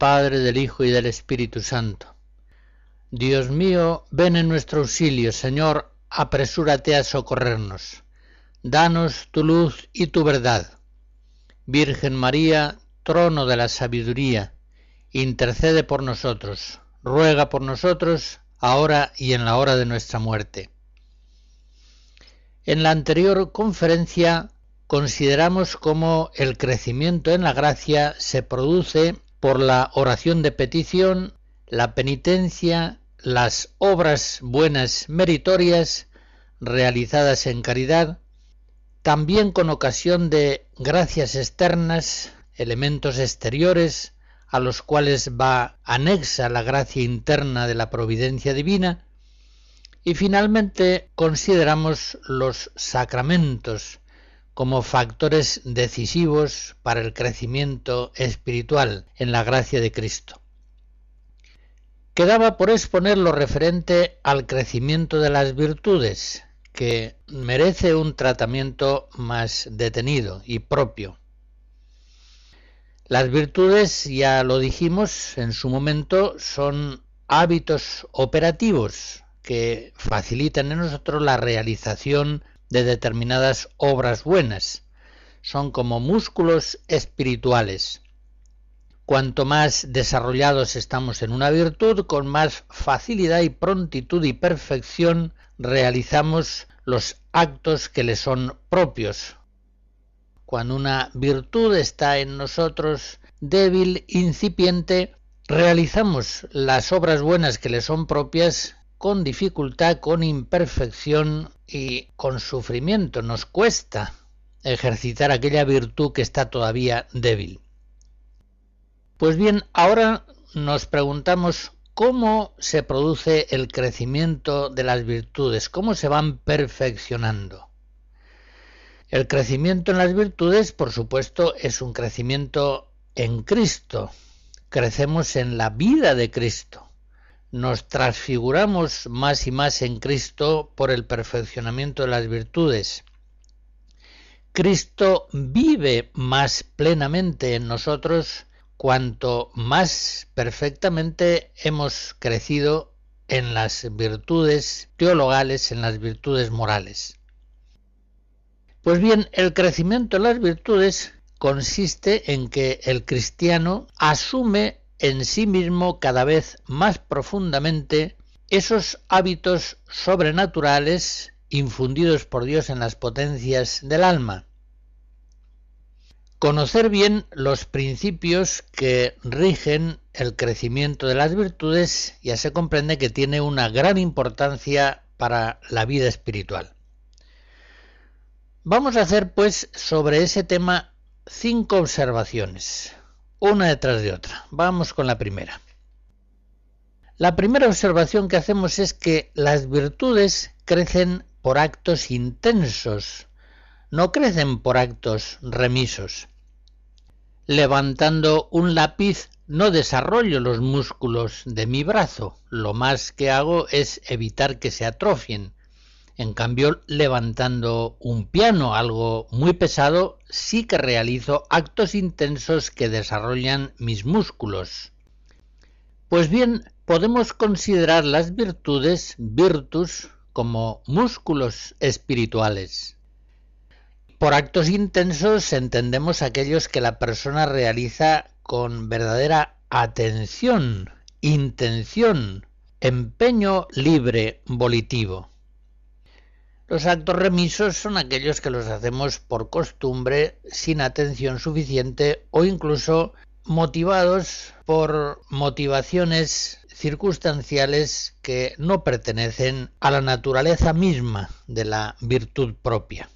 Padre, del Hijo y del Espíritu Santo. Dios mío, ven en nuestro auxilio, Señor, apresúrate a socorrernos. Danos tu luz y tu verdad. Virgen María, trono de la sabiduría, intercede por nosotros, ruega por nosotros, ahora y en la hora de nuestra muerte. En la anterior conferencia consideramos cómo el crecimiento en la gracia se produce por la oración de petición, la penitencia, las obras buenas meritorias realizadas en caridad, también con ocasión de gracias externas, elementos exteriores a los cuales va anexa la gracia interna de la providencia divina, y finalmente consideramos los sacramentos, como factores decisivos para el crecimiento espiritual en la gracia de Cristo. Quedaba por exponer lo referente al crecimiento de las virtudes, que merece un tratamiento más detenido y propio. Las virtudes, ya lo dijimos en su momento, son hábitos operativos que facilitan en nosotros la realización de determinadas obras buenas. Son como músculos espirituales. Cuanto más desarrollados estamos en una virtud, con más facilidad y prontitud y perfección realizamos los actos que le son propios. Cuando una virtud está en nosotros débil, incipiente, realizamos las obras buenas que le son propias con dificultad, con imperfección y con sufrimiento. Nos cuesta ejercitar aquella virtud que está todavía débil. Pues bien, ahora nos preguntamos cómo se produce el crecimiento de las virtudes, cómo se van perfeccionando. El crecimiento en las virtudes, por supuesto, es un crecimiento en Cristo. Crecemos en la vida de Cristo nos transfiguramos más y más en Cristo por el perfeccionamiento de las virtudes. Cristo vive más plenamente en nosotros cuanto más perfectamente hemos crecido en las virtudes teologales, en las virtudes morales. Pues bien, el crecimiento en las virtudes consiste en que el cristiano asume en sí mismo cada vez más profundamente esos hábitos sobrenaturales infundidos por Dios en las potencias del alma. Conocer bien los principios que rigen el crecimiento de las virtudes ya se comprende que tiene una gran importancia para la vida espiritual. Vamos a hacer pues sobre ese tema cinco observaciones una detrás de otra. Vamos con la primera. La primera observación que hacemos es que las virtudes crecen por actos intensos, no crecen por actos remisos. Levantando un lápiz no desarrollo los músculos de mi brazo, lo más que hago es evitar que se atrofien, en cambio, levantando un piano, algo muy pesado, sí que realizo actos intensos que desarrollan mis músculos. Pues bien, podemos considerar las virtudes, virtus, como músculos espirituales. Por actos intensos entendemos aquellos que la persona realiza con verdadera atención, intención, empeño libre, volitivo. Los actos remisos son aquellos que los hacemos por costumbre, sin atención suficiente o incluso motivados por motivaciones circunstanciales que no pertenecen a la naturaleza misma de la virtud propia.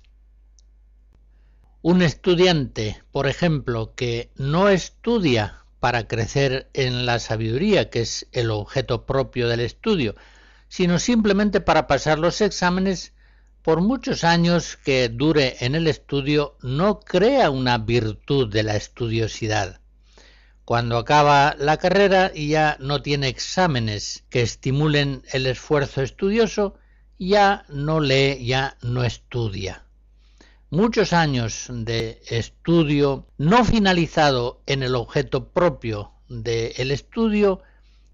Un estudiante, por ejemplo, que no estudia para crecer en la sabiduría, que es el objeto propio del estudio, sino simplemente para pasar los exámenes, por muchos años que dure en el estudio, no crea una virtud de la estudiosidad. Cuando acaba la carrera y ya no tiene exámenes que estimulen el esfuerzo estudioso, ya no lee, ya no estudia. Muchos años de estudio no finalizado en el objeto propio del estudio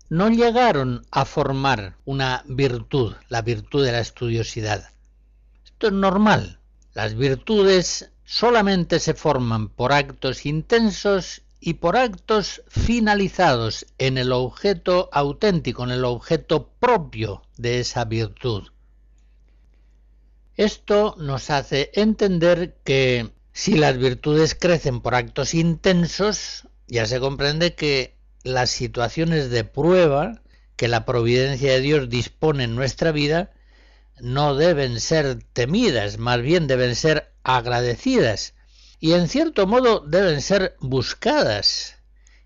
no llegaron a formar una virtud, la virtud de la estudiosidad. Esto es normal. Las virtudes solamente se forman por actos intensos y por actos finalizados en el objeto auténtico, en el objeto propio de esa virtud. Esto nos hace entender que si las virtudes crecen por actos intensos, ya se comprende que las situaciones de prueba que la providencia de Dios dispone en nuestra vida no deben ser temidas, más bien deben ser agradecidas y en cierto modo deben ser buscadas.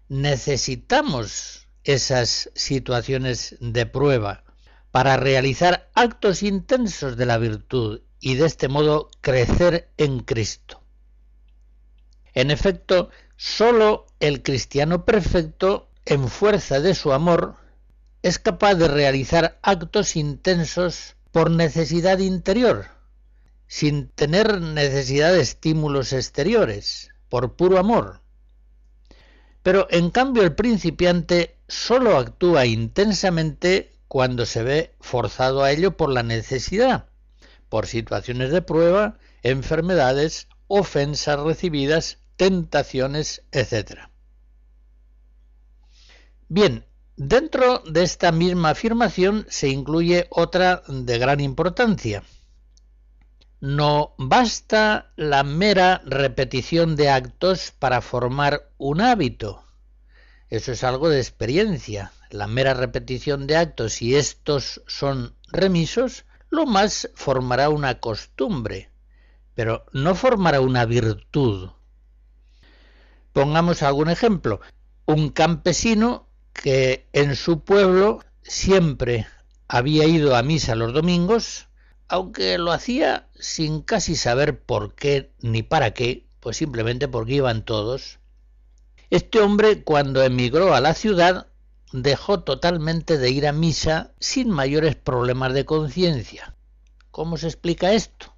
Necesitamos esas situaciones de prueba para realizar actos intensos de la virtud y de este modo crecer en Cristo. En efecto, Solo el cristiano perfecto, en fuerza de su amor, es capaz de realizar actos intensos por necesidad interior, sin tener necesidad de estímulos exteriores, por puro amor. Pero en cambio el principiante solo actúa intensamente cuando se ve forzado a ello por la necesidad, por situaciones de prueba, enfermedades, ofensas recibidas, tentaciones, etc. Bien, dentro de esta misma afirmación se incluye otra de gran importancia. No basta la mera repetición de actos para formar un hábito. Eso es algo de experiencia. La mera repetición de actos, si estos son remisos, lo más formará una costumbre, pero no formará una virtud. Pongamos algún ejemplo. Un campesino que en su pueblo siempre había ido a misa los domingos, aunque lo hacía sin casi saber por qué ni para qué, pues simplemente porque iban todos. Este hombre cuando emigró a la ciudad dejó totalmente de ir a misa sin mayores problemas de conciencia. ¿Cómo se explica esto?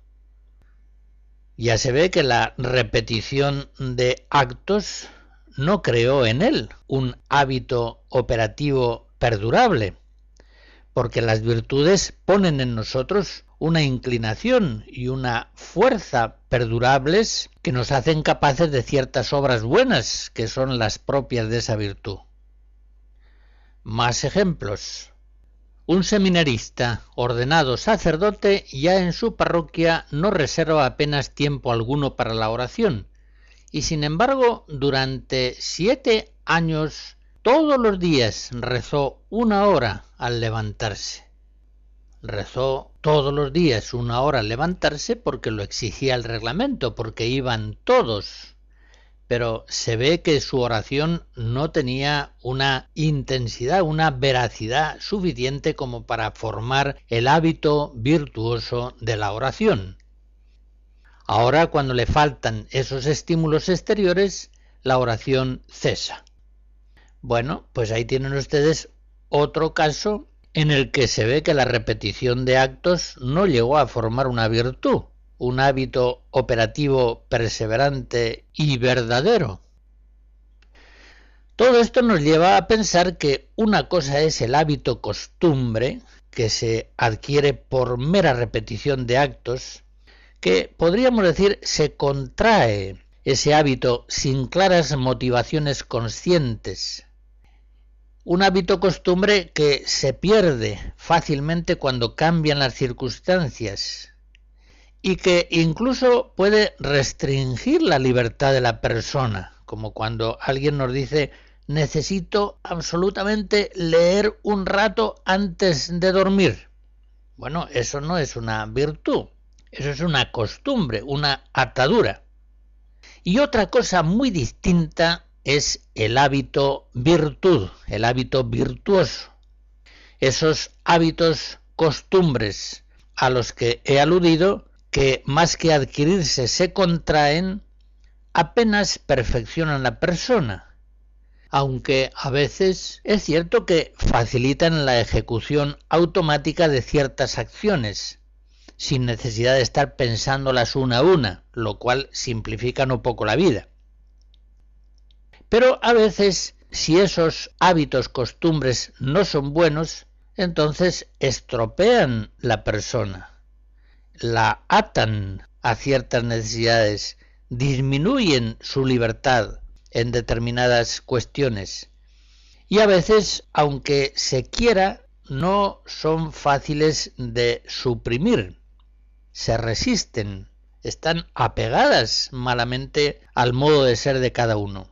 ya se ve que la repetición de actos no creó en él un hábito operativo perdurable, porque las virtudes ponen en nosotros una inclinación y una fuerza perdurables que nos hacen capaces de ciertas obras buenas que son las propias de esa virtud. Más ejemplos. Un seminarista ordenado sacerdote ya en su parroquia no reserva apenas tiempo alguno para la oración, y sin embargo durante siete años todos los días rezó una hora al levantarse. Rezó todos los días una hora al levantarse porque lo exigía el reglamento, porque iban todos pero se ve que su oración no tenía una intensidad, una veracidad suficiente como para formar el hábito virtuoso de la oración. Ahora cuando le faltan esos estímulos exteriores, la oración cesa. Bueno, pues ahí tienen ustedes otro caso en el que se ve que la repetición de actos no llegó a formar una virtud, un hábito operativo perseverante y verdadero. Todo esto nos lleva a pensar que una cosa es el hábito costumbre, que se adquiere por mera repetición de actos, que podríamos decir se contrae ese hábito sin claras motivaciones conscientes. Un hábito costumbre que se pierde fácilmente cuando cambian las circunstancias, y que incluso puede restringir la libertad de la persona, como cuando alguien nos dice necesito absolutamente leer un rato antes de dormir. Bueno, eso no es una virtud, eso es una costumbre, una atadura. Y otra cosa muy distinta es el hábito virtud, el hábito virtuoso. Esos hábitos, costumbres a los que he aludido, que más que adquirirse se contraen, apenas perfeccionan la persona, aunque a veces es cierto que facilitan la ejecución automática de ciertas acciones, sin necesidad de estar pensándolas una a una, lo cual simplifica no poco la vida. Pero a veces, si esos hábitos, costumbres no son buenos, entonces estropean la persona, la atan a ciertas necesidades, disminuyen su libertad en determinadas cuestiones. Y a veces, aunque se quiera, no son fáciles de suprimir se resisten, están apegadas malamente al modo de ser de cada uno.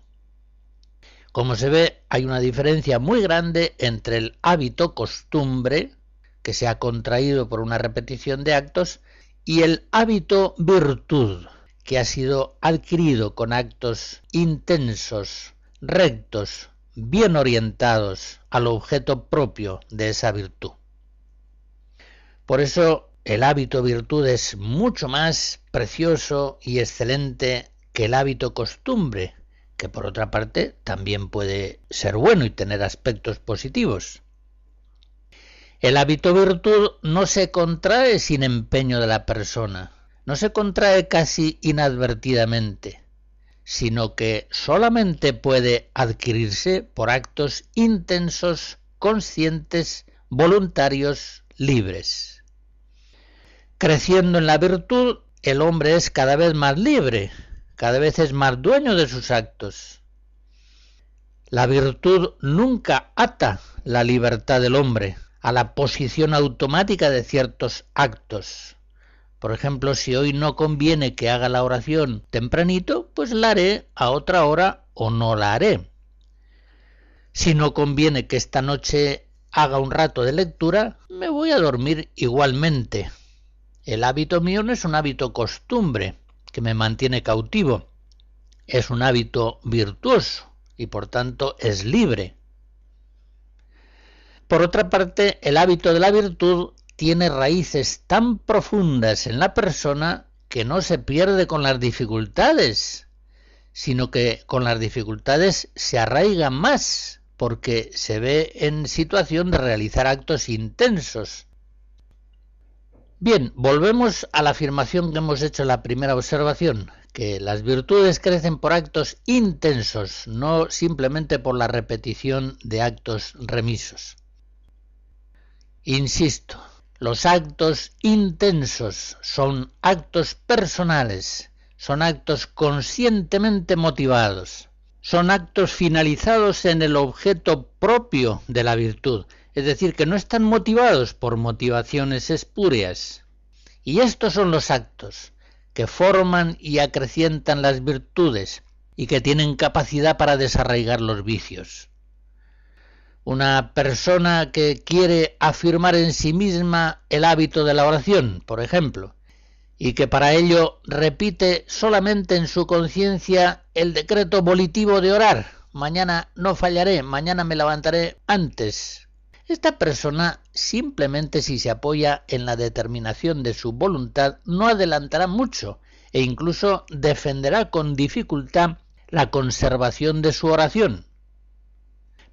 Como se ve, hay una diferencia muy grande entre el hábito costumbre, que se ha contraído por una repetición de actos, y el hábito virtud, que ha sido adquirido con actos intensos, rectos, bien orientados al objeto propio de esa virtud. Por eso el hábito virtud es mucho más precioso y excelente que el hábito costumbre, que por otra parte también puede ser bueno y tener aspectos positivos. El hábito virtud no se contrae sin empeño de la persona, no se contrae casi inadvertidamente, sino que solamente puede adquirirse por actos intensos, conscientes, voluntarios, libres. Creciendo en la virtud, el hombre es cada vez más libre, cada vez es más dueño de sus actos. La virtud nunca ata la libertad del hombre a la posición automática de ciertos actos. Por ejemplo, si hoy no conviene que haga la oración tempranito, pues la haré a otra hora o no la haré. Si no conviene que esta noche haga un rato de lectura, me voy a dormir igualmente. El hábito mío no es un hábito costumbre que me mantiene cautivo, es un hábito virtuoso y por tanto es libre. Por otra parte, el hábito de la virtud tiene raíces tan profundas en la persona que no se pierde con las dificultades, sino que con las dificultades se arraiga más porque se ve en situación de realizar actos intensos, Bien, volvemos a la afirmación que hemos hecho en la primera observación, que las virtudes crecen por actos intensos, no simplemente por la repetición de actos remisos. Insisto, los actos intensos son actos personales, son actos conscientemente motivados, son actos finalizados en el objeto propio de la virtud, es decir, que no están motivados por motivaciones espurias. Y estos son los actos que forman y acrecientan las virtudes y que tienen capacidad para desarraigar los vicios. Una persona que quiere afirmar en sí misma el hábito de la oración, por ejemplo, y que para ello repite solamente en su conciencia el decreto volitivo de orar, mañana no fallaré, mañana me levantaré antes, esta persona simplemente si se apoya en la determinación de su voluntad no adelantará mucho e incluso defenderá con dificultad la conservación de su oración.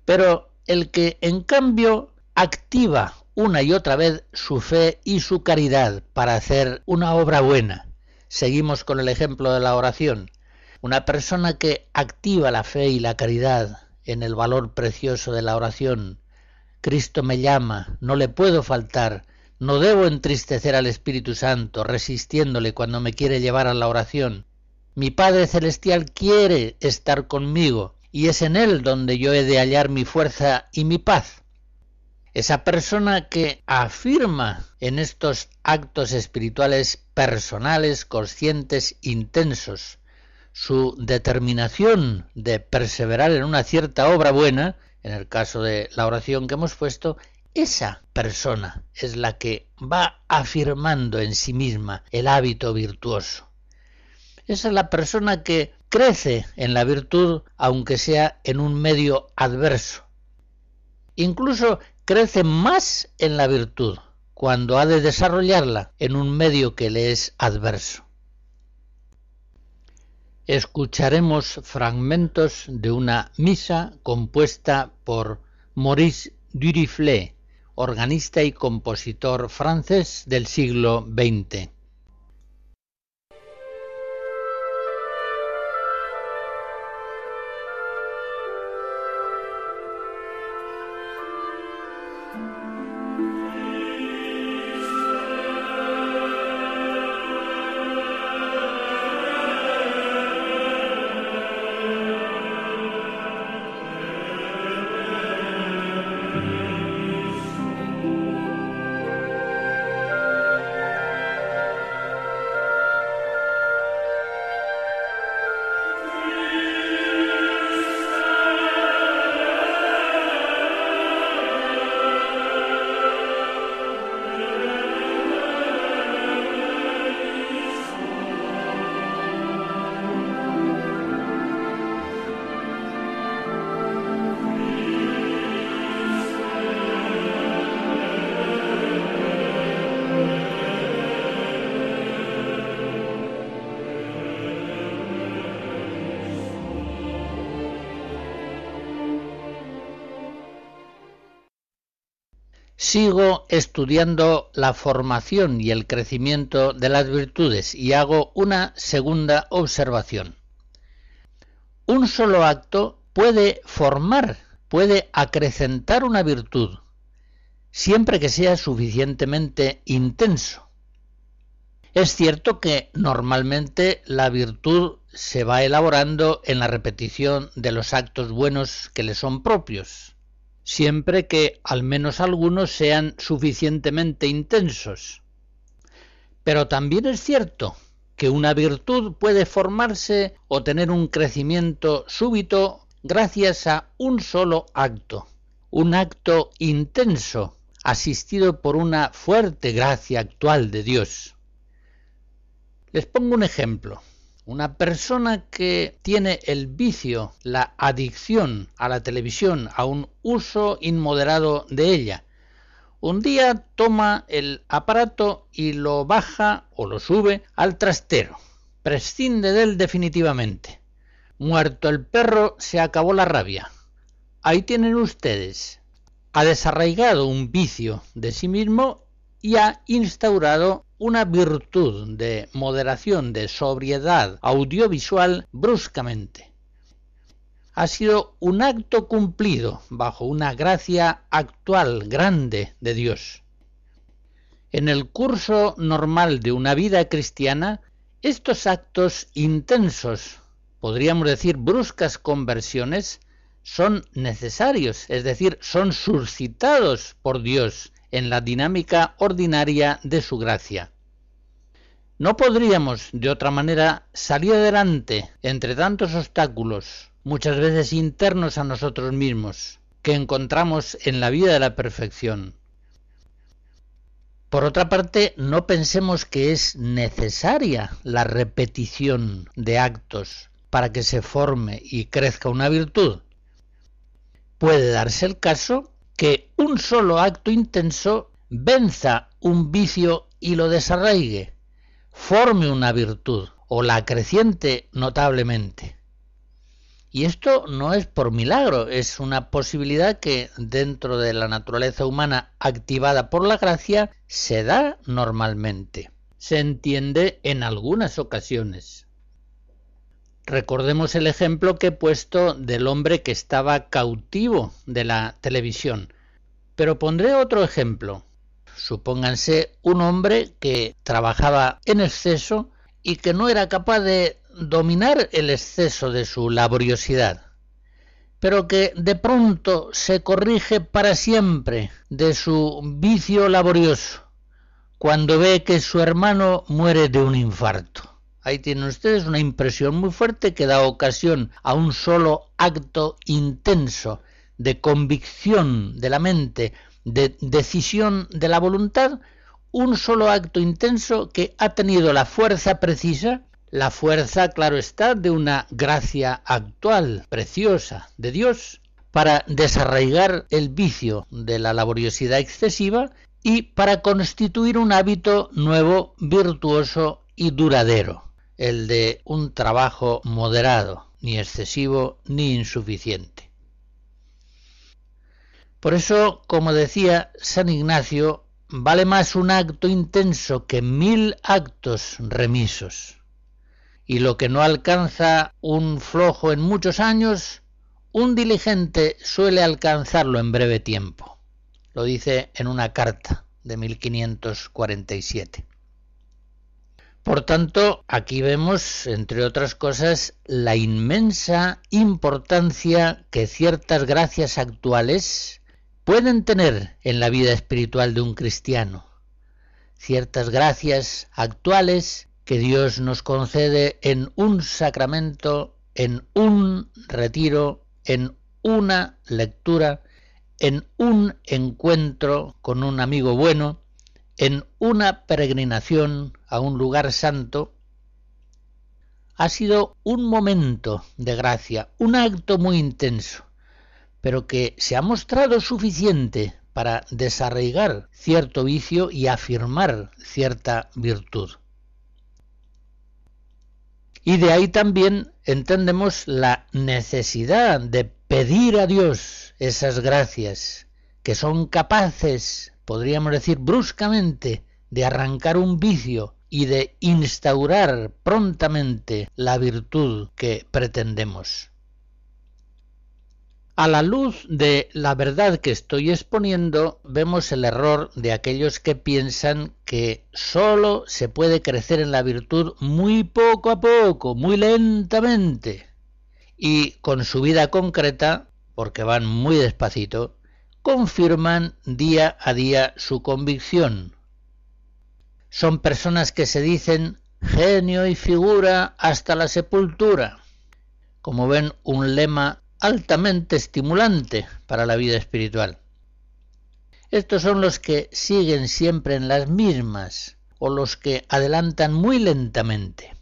Pero el que en cambio activa una y otra vez su fe y su caridad para hacer una obra buena, seguimos con el ejemplo de la oración, una persona que activa la fe y la caridad en el valor precioso de la oración, Cristo me llama, no le puedo faltar, no debo entristecer al Espíritu Santo resistiéndole cuando me quiere llevar a la oración. Mi Padre Celestial quiere estar conmigo y es en Él donde yo he de hallar mi fuerza y mi paz. Esa persona que afirma en estos actos espirituales personales, conscientes, intensos, su determinación de perseverar en una cierta obra buena, en el caso de la oración que hemos puesto, esa persona es la que va afirmando en sí misma el hábito virtuoso. Esa es la persona que crece en la virtud aunque sea en un medio adverso. Incluso crece más en la virtud cuando ha de desarrollarla en un medio que le es adverso. Escucharemos fragmentos de una misa compuesta por Maurice Duriflé, organista y compositor francés del siglo XX. Sigo estudiando la formación y el crecimiento de las virtudes y hago una segunda observación. Un solo acto puede formar, puede acrecentar una virtud, siempre que sea suficientemente intenso. Es cierto que normalmente la virtud se va elaborando en la repetición de los actos buenos que le son propios siempre que al menos algunos sean suficientemente intensos. Pero también es cierto que una virtud puede formarse o tener un crecimiento súbito gracias a un solo acto, un acto intenso, asistido por una fuerte gracia actual de Dios. Les pongo un ejemplo. Una persona que tiene el vicio, la adicción a la televisión, a un uso inmoderado de ella, un día toma el aparato y lo baja o lo sube al trastero. Prescinde de él definitivamente. Muerto el perro, se acabó la rabia. Ahí tienen ustedes. Ha desarraigado un vicio de sí mismo y ha instaurado una virtud de moderación, de sobriedad audiovisual bruscamente. Ha sido un acto cumplido bajo una gracia actual grande de Dios. En el curso normal de una vida cristiana, estos actos intensos, podríamos decir bruscas conversiones, son necesarios, es decir, son suscitados por Dios en la dinámica ordinaria de su gracia. No podríamos, de otra manera, salir adelante entre tantos obstáculos, muchas veces internos a nosotros mismos, que encontramos en la vida de la perfección. Por otra parte, no pensemos que es necesaria la repetición de actos para que se forme y crezca una virtud. Puede darse el caso que un solo acto intenso venza un vicio y lo desarraigue, forme una virtud o la acreciente notablemente. Y esto no es por milagro, es una posibilidad que dentro de la naturaleza humana activada por la gracia se da normalmente. Se entiende en algunas ocasiones. Recordemos el ejemplo que he puesto del hombre que estaba cautivo de la televisión. Pero pondré otro ejemplo. Supónganse un hombre que trabajaba en exceso y que no era capaz de dominar el exceso de su laboriosidad, pero que de pronto se corrige para siempre de su vicio laborioso cuando ve que su hermano muere de un infarto. Ahí tienen ustedes una impresión muy fuerte que da ocasión a un solo acto intenso de convicción de la mente, de decisión de la voluntad, un solo acto intenso que ha tenido la fuerza precisa la fuerza, claro está, de una gracia actual, preciosa, de Dios, para desarraigar el vicio de la laboriosidad excesiva y para constituir un hábito nuevo, virtuoso y duradero, el de un trabajo moderado, ni excesivo ni insuficiente. Por eso, como decía San Ignacio, vale más un acto intenso que mil actos remisos. Y lo que no alcanza un flojo en muchos años, un diligente suele alcanzarlo en breve tiempo. Lo dice en una carta de 1547. Por tanto, aquí vemos, entre otras cosas, la inmensa importancia que ciertas gracias actuales pueden tener en la vida espiritual de un cristiano. Ciertas gracias actuales que Dios nos concede en un sacramento, en un retiro, en una lectura, en un encuentro con un amigo bueno, en una peregrinación a un lugar santo, ha sido un momento de gracia, un acto muy intenso pero que se ha mostrado suficiente para desarraigar cierto vicio y afirmar cierta virtud. Y de ahí también entendemos la necesidad de pedir a Dios esas gracias que son capaces, podríamos decir bruscamente, de arrancar un vicio y de instaurar prontamente la virtud que pretendemos. A la luz de la verdad que estoy exponiendo, vemos el error de aquellos que piensan que sólo se puede crecer en la virtud muy poco a poco, muy lentamente, y con su vida concreta, porque van muy despacito, confirman día a día su convicción. Son personas que se dicen genio y figura hasta la sepultura. Como ven, un lema altamente estimulante para la vida espiritual. Estos son los que siguen siempre en las mismas o los que adelantan muy lentamente.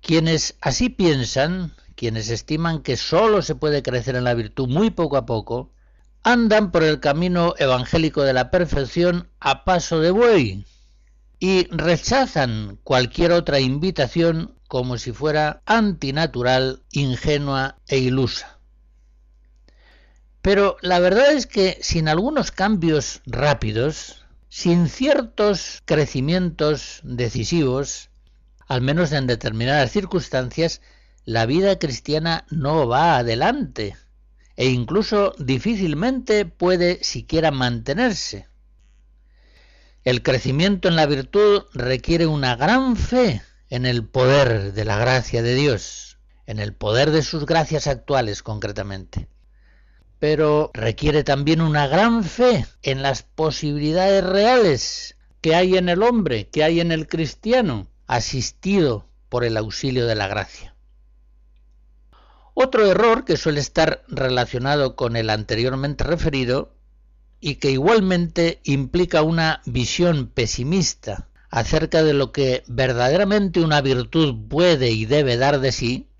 Quienes así piensan, quienes estiman que sólo se puede crecer en la virtud muy poco a poco, andan por el camino evangélico de la perfección a paso de buey y rechazan cualquier otra invitación como si fuera antinatural, ingenua e ilusa. Pero la verdad es que sin algunos cambios rápidos, sin ciertos crecimientos decisivos, al menos en determinadas circunstancias, la vida cristiana no va adelante e incluso difícilmente puede siquiera mantenerse. El crecimiento en la virtud requiere una gran fe en el poder de la gracia de Dios, en el poder de sus gracias actuales concretamente. Pero requiere también una gran fe en las posibilidades reales que hay en el hombre, que hay en el cristiano, asistido por el auxilio de la gracia. Otro error que suele estar relacionado con el anteriormente referido y que igualmente implica una visión pesimista acerca de lo que verdaderamente una virtud puede y debe dar de sí,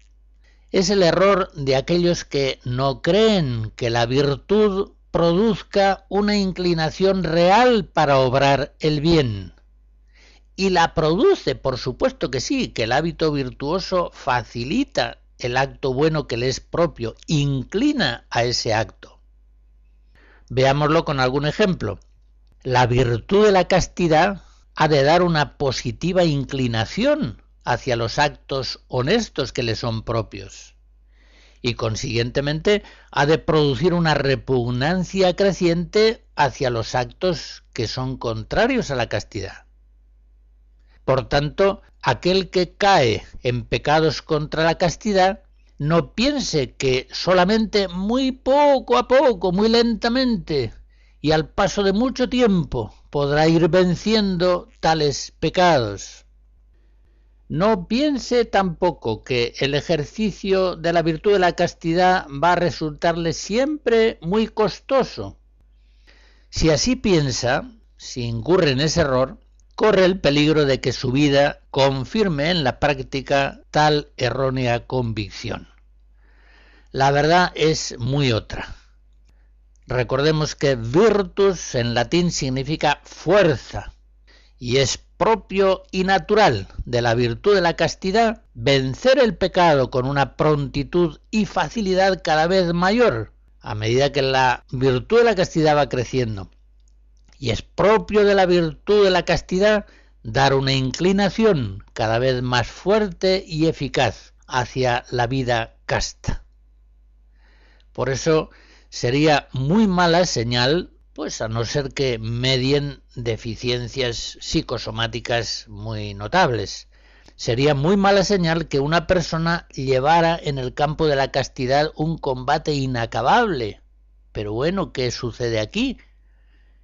es el error de aquellos que no creen que la virtud produzca una inclinación real para obrar el bien. Y la produce, por supuesto que sí, que el hábito virtuoso facilita el acto bueno que le es propio, inclina a ese acto. Veámoslo con algún ejemplo. La virtud de la castidad ha de dar una positiva inclinación hacia los actos honestos que le son propios y consiguientemente ha de producir una repugnancia creciente hacia los actos que son contrarios a la castidad. Por tanto, aquel que cae en pecados contra la castidad no piense que solamente muy poco a poco, muy lentamente y al paso de mucho tiempo podrá ir venciendo tales pecados. No piense tampoco que el ejercicio de la virtud de la castidad va a resultarle siempre muy costoso. Si así piensa, si incurre en ese error, corre el peligro de que su vida confirme en la práctica tal errónea convicción. La verdad es muy otra. Recordemos que virtus en latín significa fuerza y es propio y natural de la virtud de la castidad vencer el pecado con una prontitud y facilidad cada vez mayor a medida que la virtud de la castidad va creciendo. Y es propio de la virtud de la castidad dar una inclinación cada vez más fuerte y eficaz hacia la vida casta. Por eso sería muy mala señal, pues a no ser que medien deficiencias psicosomáticas muy notables. Sería muy mala señal que una persona llevara en el campo de la castidad un combate inacabable. Pero bueno, ¿qué sucede aquí?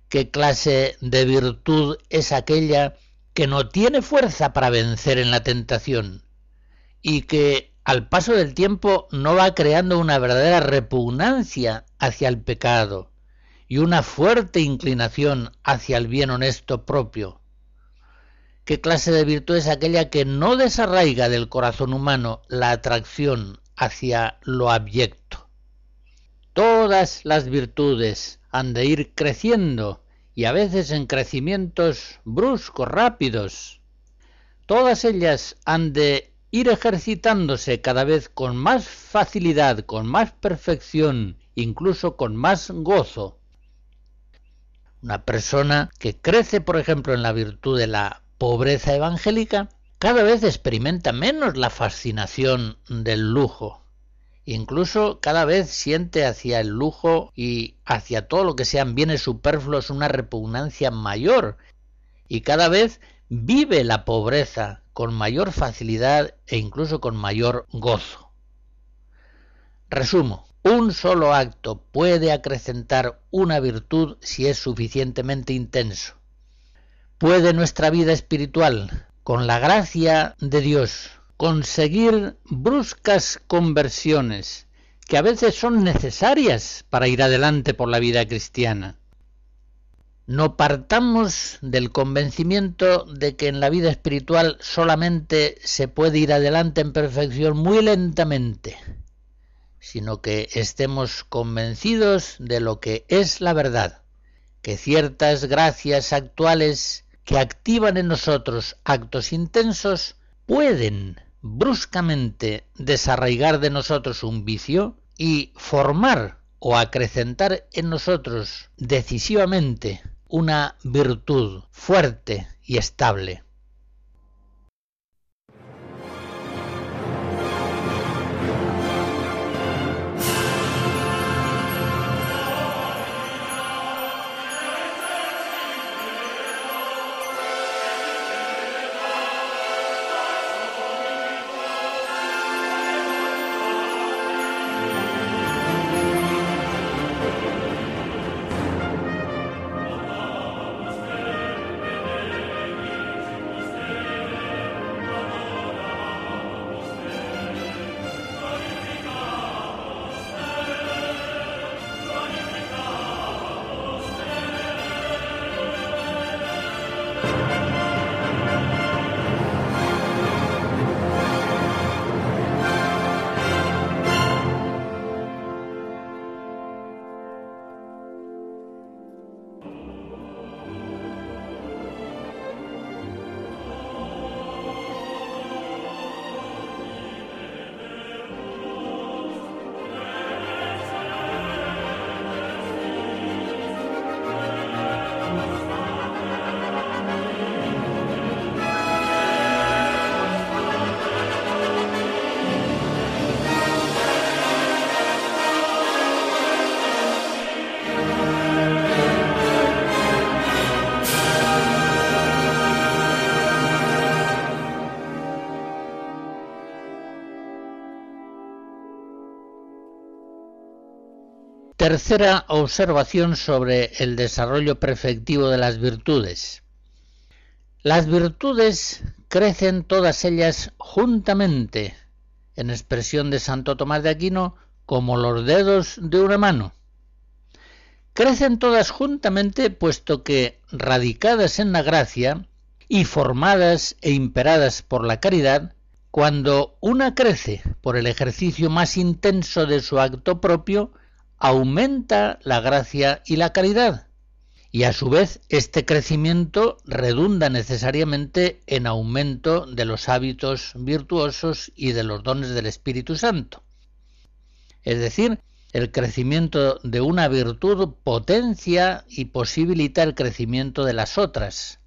¿Qué clase de virtud es aquella que no tiene fuerza para vencer en la tentación y que al paso del tiempo no va creando una verdadera repugnancia hacia el pecado y una fuerte inclinación hacia el bien honesto propio? ¿Qué clase de virtud es aquella que no desarraiga del corazón humano la atracción hacia lo abyecto? Todas las virtudes han de ir creciendo y a veces en crecimientos bruscos, rápidos. Todas ellas han de ir ejercitándose cada vez con más facilidad, con más perfección, incluso con más gozo. Una persona que crece, por ejemplo, en la virtud de la pobreza evangélica, cada vez experimenta menos la fascinación del lujo. Incluso cada vez siente hacia el lujo y hacia todo lo que sean bienes superfluos una repugnancia mayor y cada vez vive la pobreza con mayor facilidad e incluso con mayor gozo. Resumo, un solo acto puede acrecentar una virtud si es suficientemente intenso puede nuestra vida espiritual, con la gracia de Dios, conseguir bruscas conversiones que a veces son necesarias para ir adelante por la vida cristiana. No partamos del convencimiento de que en la vida espiritual solamente se puede ir adelante en perfección muy lentamente, sino que estemos convencidos de lo que es la verdad, que ciertas gracias actuales que activan en nosotros actos intensos pueden bruscamente desarraigar de nosotros un vicio y formar o acrecentar en nosotros decisivamente una virtud fuerte y estable. Tercera observación sobre el desarrollo perfectivo de las virtudes. Las virtudes crecen todas ellas juntamente, en expresión de Santo Tomás de Aquino, como los dedos de una mano. Crecen todas juntamente puesto que, radicadas en la gracia, y formadas e imperadas por la caridad, cuando una crece por el ejercicio más intenso de su acto propio, aumenta la gracia y la caridad. Y a su vez este crecimiento redunda necesariamente en aumento de los hábitos virtuosos y de los dones del Espíritu Santo. Es decir, el crecimiento de una virtud potencia y posibilita el crecimiento de las otras.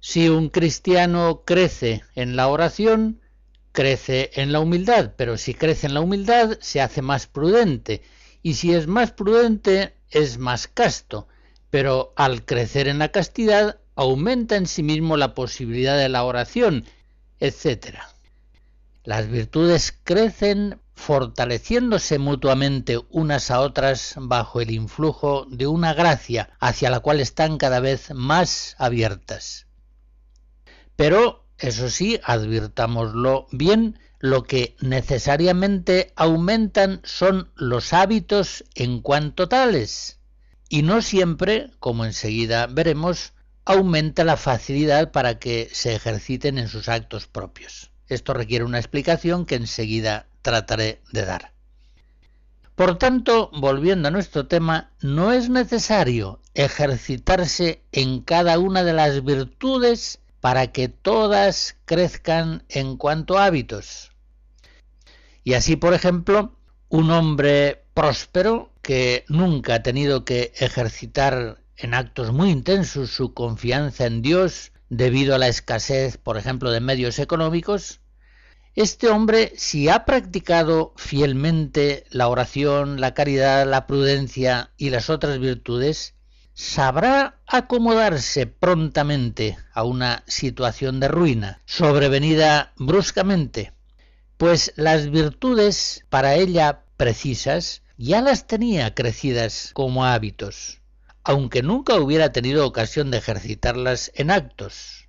Si un cristiano crece en la oración, crece en la humildad, pero si crece en la humildad se hace más prudente, y si es más prudente es más casto, pero al crecer en la castidad aumenta en sí mismo la posibilidad de la oración, etc. Las virtudes crecen fortaleciéndose mutuamente unas a otras bajo el influjo de una gracia hacia la cual están cada vez más abiertas. Pero, eso sí, advirtámoslo bien, lo que necesariamente aumentan son los hábitos en cuanto tales, y no siempre, como enseguida veremos, aumenta la facilidad para que se ejerciten en sus actos propios. Esto requiere una explicación que enseguida trataré de dar. Por tanto, volviendo a nuestro tema, no es necesario ejercitarse en cada una de las virtudes para que todas crezcan en cuanto hábitos. Y así, por ejemplo, un hombre próspero que nunca ha tenido que ejercitar en actos muy intensos su confianza en Dios debido a la escasez, por ejemplo, de medios económicos, este hombre, si ha practicado fielmente la oración, la caridad, la prudencia y las otras virtudes, sabrá acomodarse prontamente a una situación de ruina, sobrevenida bruscamente, pues las virtudes para ella precisas ya las tenía crecidas como hábitos, aunque nunca hubiera tenido ocasión de ejercitarlas en actos.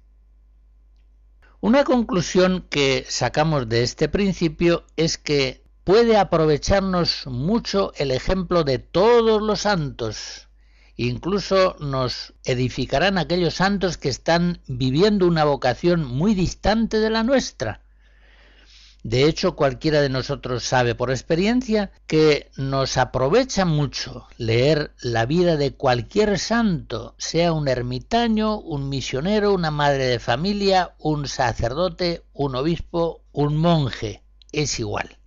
Una conclusión que sacamos de este principio es que puede aprovecharnos mucho el ejemplo de todos los santos, incluso nos edificarán aquellos santos que están viviendo una vocación muy distante de la nuestra. De hecho, cualquiera de nosotros sabe por experiencia que nos aprovecha mucho leer la vida de cualquier santo, sea un ermitaño, un misionero, una madre de familia, un sacerdote, un obispo, un monje, es igual.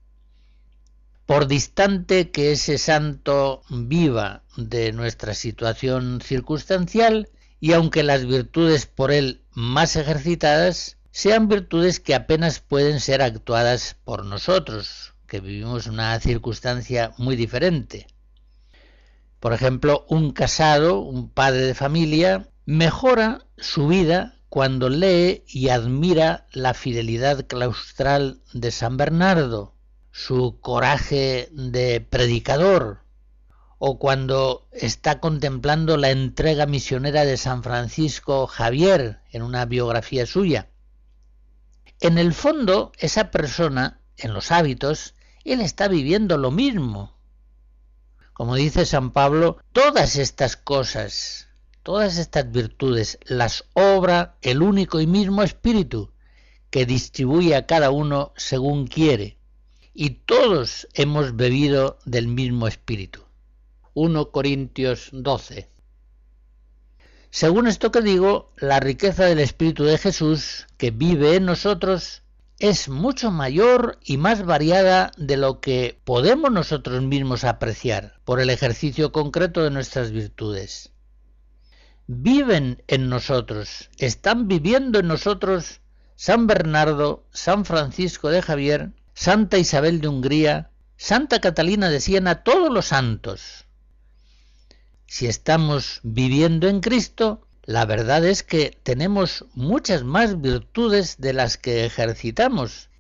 Por distante que ese santo viva de nuestra situación circunstancial, y aunque las virtudes por él más ejercitadas sean virtudes que apenas pueden ser actuadas por nosotros, que vivimos una circunstancia muy diferente. Por ejemplo, un casado, un padre de familia, mejora su vida cuando lee y admira la fidelidad claustral de San Bernardo, su coraje de predicador, o cuando está contemplando la entrega misionera de San Francisco Javier en una biografía suya. En el fondo, esa persona, en los hábitos, él está viviendo lo mismo. Como dice San Pablo, todas estas cosas, todas estas virtudes, las obra el único y mismo Espíritu, que distribuye a cada uno según quiere y todos hemos bebido del mismo espíritu. 1 Corintios 12. Según esto que digo, la riqueza del Espíritu de Jesús que vive en nosotros es mucho mayor y más variada de lo que podemos nosotros mismos apreciar por el ejercicio concreto de nuestras virtudes. Viven en nosotros, están viviendo en nosotros San Bernardo, San Francisco de Javier, Santa Isabel de Hungría, Santa Catalina de Siena, todos los santos. Si estamos viviendo en Cristo, la verdad es que tenemos muchas más virtudes de las que ejercitamos.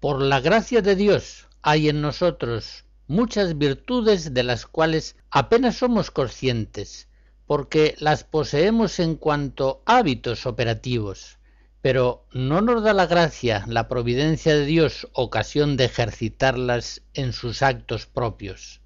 Por la gracia de Dios hay en nosotros muchas virtudes de las cuales apenas somos conscientes, porque las poseemos en cuanto hábitos operativos pero no nos da la gracia, la providencia de Dios, ocasión de ejercitarlas en sus actos propios.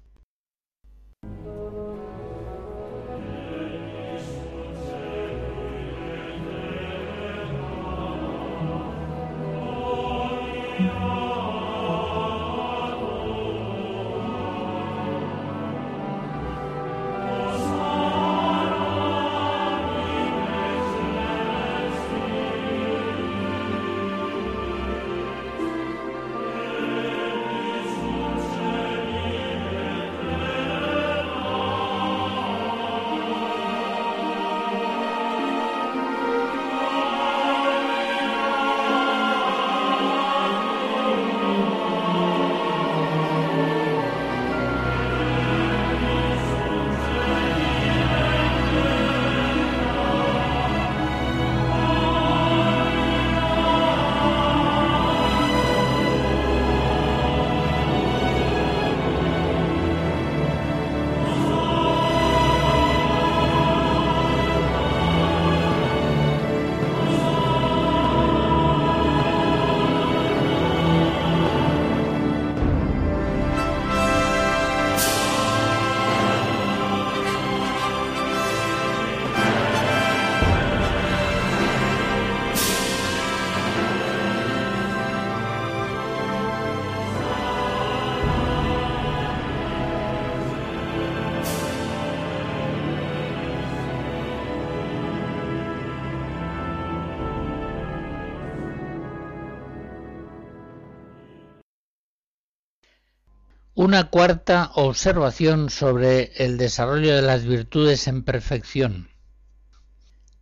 Una cuarta observación sobre el desarrollo de las virtudes en perfección.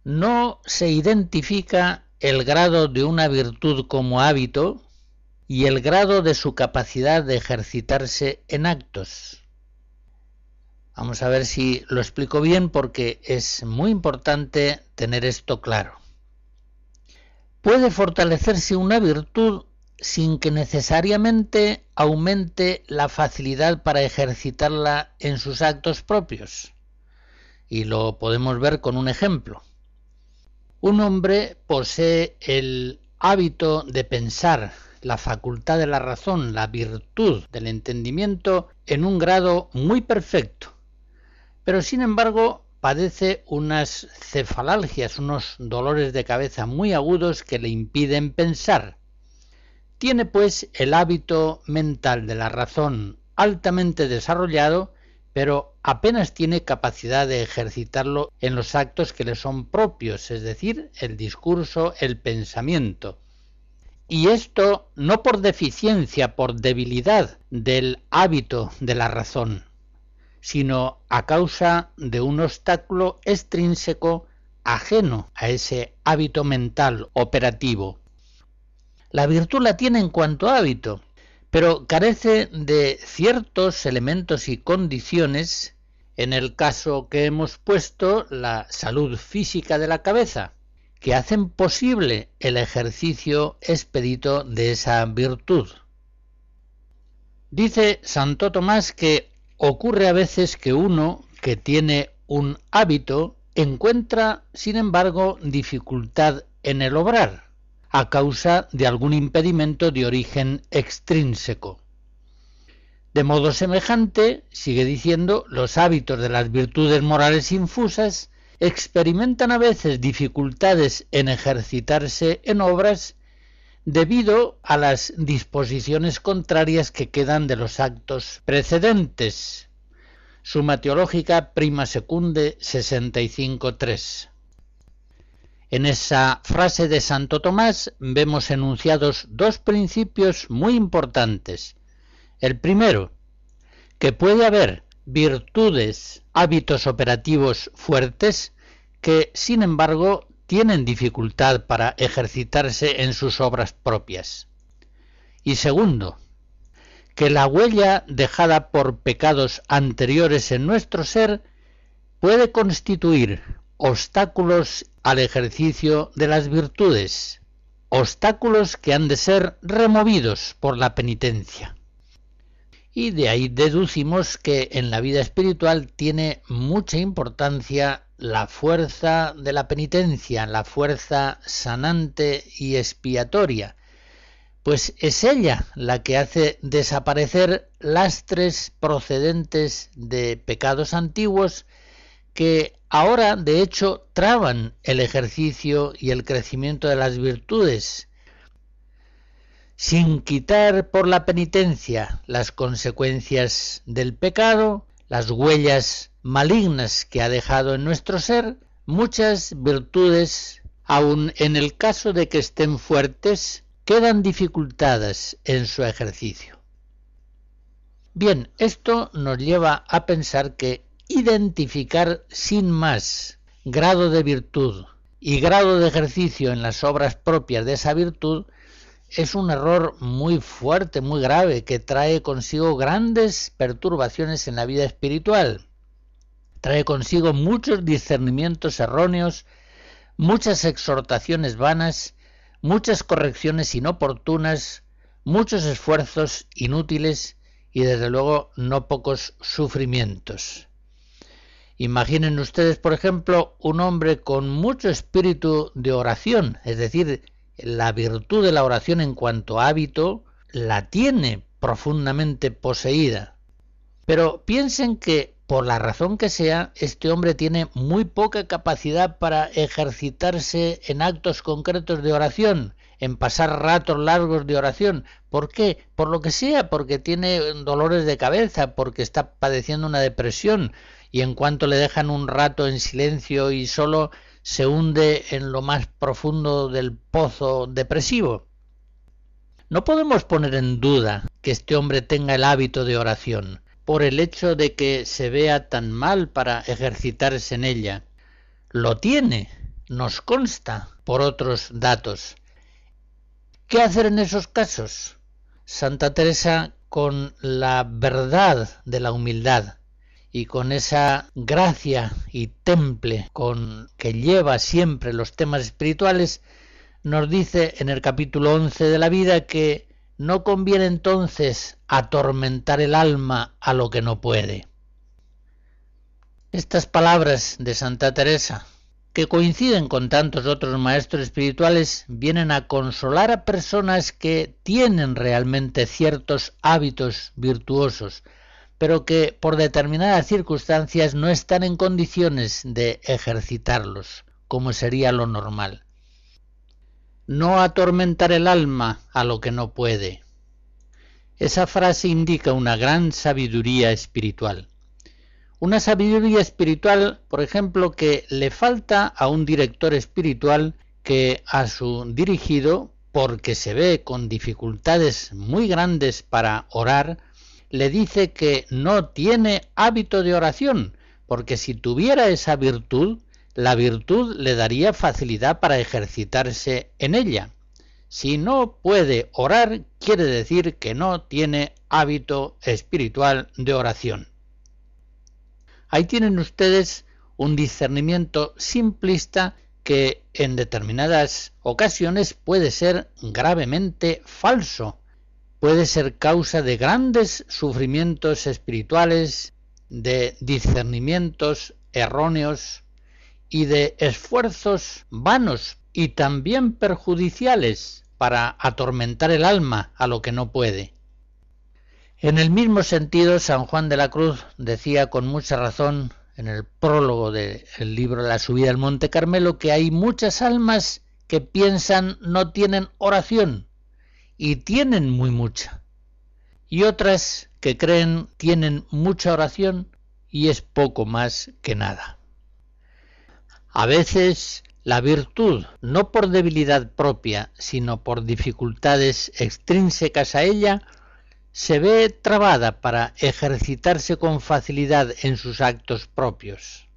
No se identifica el grado de una virtud como hábito y el grado de su capacidad de ejercitarse en actos. Vamos a ver si lo explico bien porque es muy importante tener esto claro. Puede fortalecerse una virtud sin que necesariamente aumente la facilidad para ejercitarla en sus actos propios. Y lo podemos ver con un ejemplo. Un hombre posee el hábito de pensar la facultad de la razón, la virtud del entendimiento en un grado muy perfecto, pero sin embargo padece unas cefalalgias, unos dolores de cabeza muy agudos que le impiden pensar. Tiene pues el hábito mental de la razón altamente desarrollado, pero apenas tiene capacidad de ejercitarlo en los actos que le son propios, es decir, el discurso, el pensamiento. Y esto no por deficiencia, por debilidad del hábito de la razón, sino a causa de un obstáculo extrínseco ajeno a ese hábito mental operativo. La virtud la tiene en cuanto hábito, pero carece de ciertos elementos y condiciones, en el caso que hemos puesto, la salud física de la cabeza, que hacen posible el ejercicio expedito de esa virtud. Dice Santo Tomás que ocurre a veces que uno que tiene un hábito encuentra, sin embargo, dificultad en el obrar, a causa de algún impedimento de origen extrínseco. De modo semejante, sigue diciendo, los hábitos de las virtudes morales infusas experimentan a veces dificultades en ejercitarse en obras debido a las disposiciones contrarias que quedan de los actos precedentes. Suma teológica prima secunde 65.3. En esa frase de Santo Tomás vemos enunciados dos principios muy importantes. El primero, que puede haber virtudes, hábitos operativos fuertes que, sin embargo, tienen dificultad para ejercitarse en sus obras propias. Y segundo, que la huella dejada por pecados anteriores en nuestro ser puede constituir obstáculos al ejercicio de las virtudes, obstáculos que han de ser removidos por la penitencia. Y de ahí deducimos que en la vida espiritual tiene mucha importancia la fuerza de la penitencia, la fuerza sanante y expiatoria, pues es ella la que hace desaparecer lastres procedentes de pecados antiguos que ahora de hecho traban el ejercicio y el crecimiento de las virtudes sin quitar por la penitencia las consecuencias del pecado, las huellas malignas que ha dejado en nuestro ser, muchas virtudes, aun en el caso de que estén fuertes, quedan dificultadas en su ejercicio. Bien, esto nos lleva a pensar que identificar sin más grado de virtud y grado de ejercicio en las obras propias de esa virtud es un error muy fuerte, muy grave, que trae consigo grandes perturbaciones en la vida espiritual. Trae consigo muchos discernimientos erróneos, muchas exhortaciones vanas, muchas correcciones inoportunas, muchos esfuerzos inútiles y desde luego no pocos sufrimientos. Imaginen ustedes, por ejemplo, un hombre con mucho espíritu de oración, es decir, la virtud de la oración en cuanto hábito la tiene profundamente poseída. Pero piensen que, por la razón que sea, este hombre tiene muy poca capacidad para ejercitarse en actos concretos de oración, en pasar ratos largos de oración. ¿Por qué? Por lo que sea, porque tiene dolores de cabeza, porque está padeciendo una depresión, y en cuanto le dejan un rato en silencio y solo se hunde en lo más profundo del pozo depresivo. No podemos poner en duda que este hombre tenga el hábito de oración, por el hecho de que se vea tan mal para ejercitarse en ella. Lo tiene, nos consta por otros datos. ¿Qué hacer en esos casos? Santa Teresa, con la verdad de la humildad y con esa gracia y temple con que lleva siempre los temas espirituales, nos dice en el capítulo 11 de la vida que no conviene entonces atormentar el alma a lo que no puede. Estas palabras de Santa Teresa, que coinciden con tantos otros maestros espirituales, vienen a consolar a personas que tienen realmente ciertos hábitos virtuosos, pero que por determinadas circunstancias no están en condiciones de ejercitarlos, como sería lo normal no atormentar el alma a lo que no puede. Esa frase indica una gran sabiduría espiritual. Una sabiduría espiritual, por ejemplo, que le falta a un director espiritual que a su dirigido, porque se ve con dificultades muy grandes para orar, le dice que no tiene hábito de oración, porque si tuviera esa virtud, la virtud le daría facilidad para ejercitarse en ella. Si no puede orar, quiere decir que no tiene hábito espiritual de oración. Ahí tienen ustedes un discernimiento simplista que en determinadas ocasiones puede ser gravemente falso, puede ser causa de grandes sufrimientos espirituales, de discernimientos erróneos y de esfuerzos vanos y también perjudiciales para atormentar el alma a lo que no puede. En el mismo sentido, San Juan de la Cruz decía con mucha razón en el prólogo del libro de la subida al Monte Carmelo que hay muchas almas que piensan no tienen oración y tienen muy mucha, y otras que creen tienen mucha oración y es poco más que nada. A veces la virtud, no por debilidad propia, sino por dificultades extrínsecas a ella, se ve trabada para ejercitarse con facilidad en sus actos propios.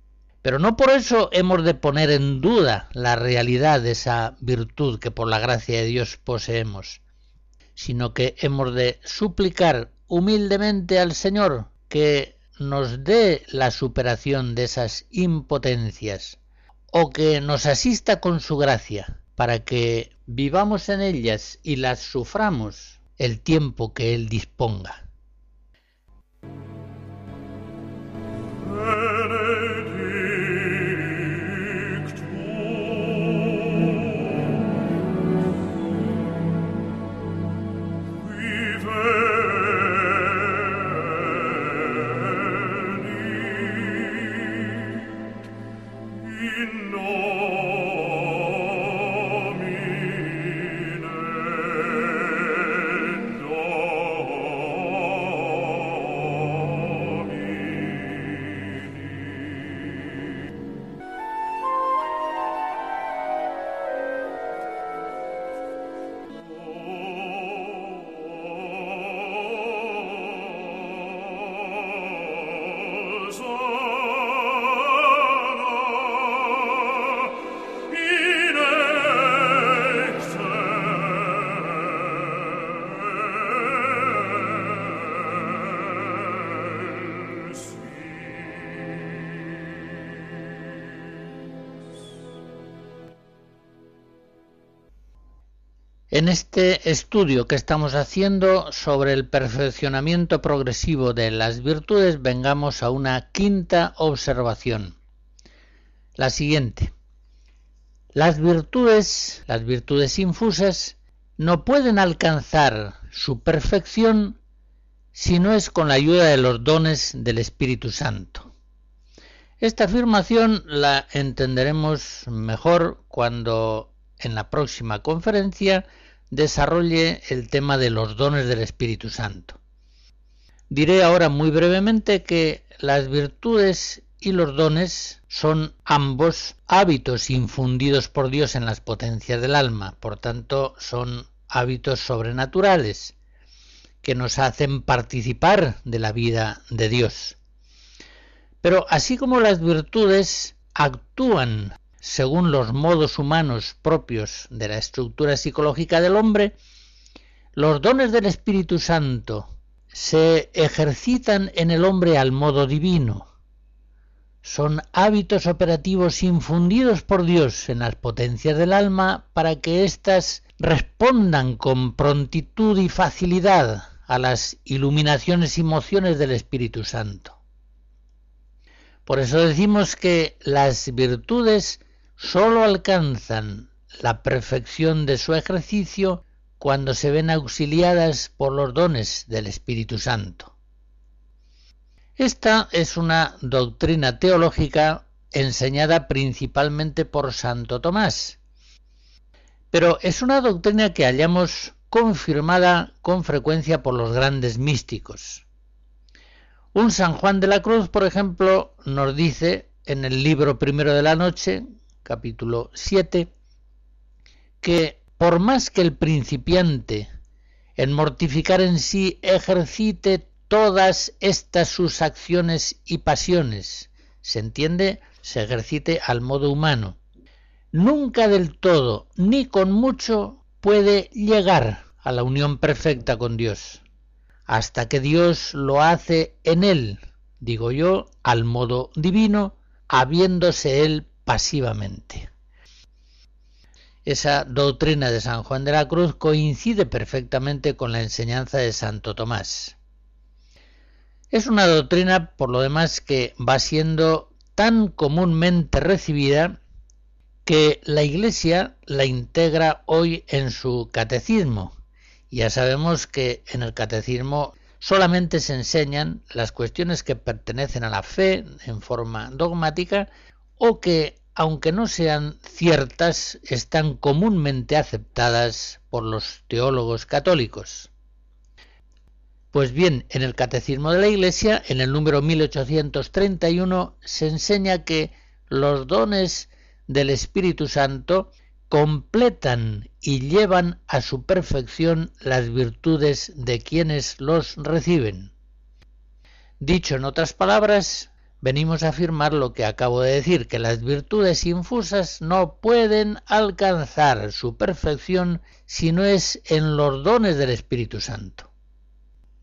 Pero no por eso hemos de poner en duda la realidad de esa virtud que por la gracia de Dios poseemos, sino que hemos de suplicar humildemente al Señor que nos dé la superación de esas impotencias o que nos asista con su gracia, para que vivamos en ellas y las suframos el tiempo que Él disponga. En este estudio que estamos haciendo sobre el perfeccionamiento progresivo de las virtudes, vengamos a una quinta observación. La siguiente. Las virtudes, las virtudes infusas, no pueden alcanzar su perfección si no es con la ayuda de los dones del Espíritu Santo. Esta afirmación la entenderemos mejor cuando en la próxima conferencia desarrolle el tema de los dones del Espíritu Santo. Diré ahora muy brevemente que las virtudes y los dones son ambos hábitos infundidos por Dios en las potencias del alma, por tanto son hábitos sobrenaturales que nos hacen participar de la vida de Dios. Pero así como las virtudes actúan según los modos humanos propios de la estructura psicológica del hombre, los dones del Espíritu Santo se ejercitan en el hombre al modo divino. Son hábitos operativos infundidos por Dios en las potencias del alma para que éstas respondan con prontitud y facilidad a las iluminaciones y mociones del Espíritu Santo. Por eso decimos que las virtudes sólo alcanzan la perfección de su ejercicio cuando se ven auxiliadas por los dones del Espíritu Santo. Esta es una doctrina teológica enseñada principalmente por Santo Tomás, pero es una doctrina que hallamos confirmada con frecuencia por los grandes místicos. Un San Juan de la Cruz, por ejemplo, nos dice en el libro primero de la noche, capítulo 7, que por más que el principiante en mortificar en sí ejercite todas estas sus acciones y pasiones, se entiende, se ejercite al modo humano, nunca del todo ni con mucho puede llegar a la unión perfecta con Dios. Hasta que Dios lo hace en él, digo yo, al modo divino, habiéndose él pasivamente. Esa doctrina de San Juan de la Cruz coincide perfectamente con la enseñanza de Santo Tomás. Es una doctrina, por lo demás, que va siendo tan comúnmente recibida que la Iglesia la integra hoy en su catecismo, ya sabemos que en el catecismo solamente se enseñan las cuestiones que pertenecen a la fe en forma dogmática o que, aunque no sean ciertas, están comúnmente aceptadas por los teólogos católicos. Pues bien, en el Catecismo de la Iglesia, en el número 1831, se enseña que los dones del Espíritu Santo completan y llevan a su perfección las virtudes de quienes los reciben. Dicho en otras palabras, venimos a afirmar lo que acabo de decir, que las virtudes infusas no pueden alcanzar su perfección si no es en los dones del Espíritu Santo.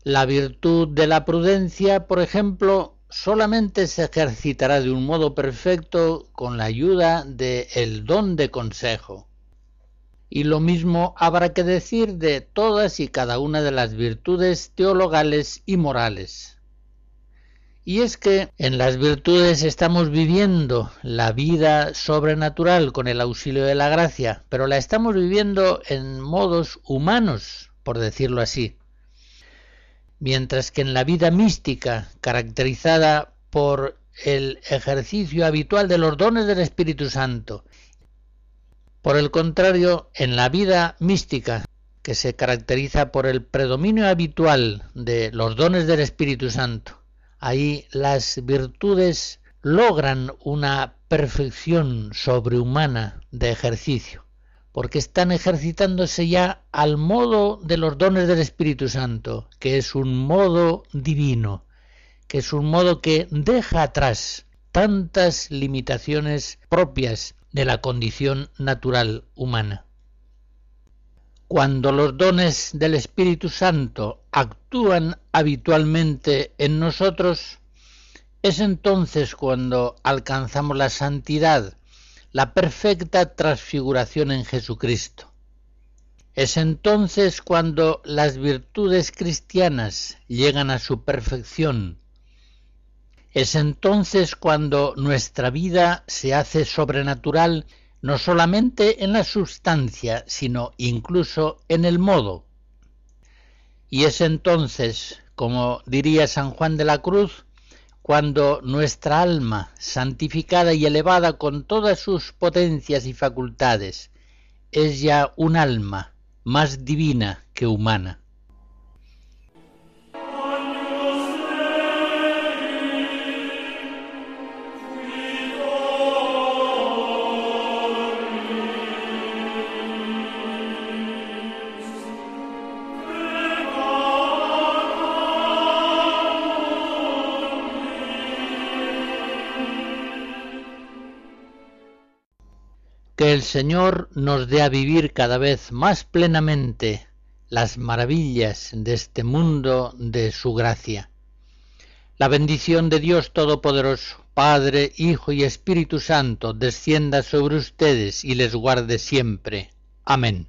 La virtud de la prudencia, por ejemplo, solamente se ejercitará de un modo perfecto con la ayuda del el don de consejo. Y lo mismo habrá que decir de todas y cada una de las virtudes teologales y morales. Y es que en las virtudes estamos viviendo la vida sobrenatural con el auxilio de la gracia, pero la estamos viviendo en modos humanos, por decirlo así. Mientras que en la vida mística, caracterizada por el ejercicio habitual de los dones del Espíritu Santo, por el contrario, en la vida mística, que se caracteriza por el predominio habitual de los dones del Espíritu Santo, ahí las virtudes logran una perfección sobrehumana de ejercicio porque están ejercitándose ya al modo de los dones del Espíritu Santo, que es un modo divino, que es un modo que deja atrás tantas limitaciones propias de la condición natural humana. Cuando los dones del Espíritu Santo actúan habitualmente en nosotros, es entonces cuando alcanzamos la santidad la perfecta transfiguración en Jesucristo. Es entonces cuando las virtudes cristianas llegan a su perfección. Es entonces cuando nuestra vida se hace sobrenatural no solamente en la sustancia, sino incluso en el modo. Y es entonces, como diría San Juan de la Cruz, cuando nuestra alma, santificada y elevada con todas sus potencias y facultades, es ya un alma más divina que humana. Que el Señor nos dé a vivir cada vez más plenamente las maravillas de este mundo de su gracia. La bendición de Dios Todopoderoso, Padre, Hijo y Espíritu Santo, descienda sobre ustedes y les guarde siempre. Amén.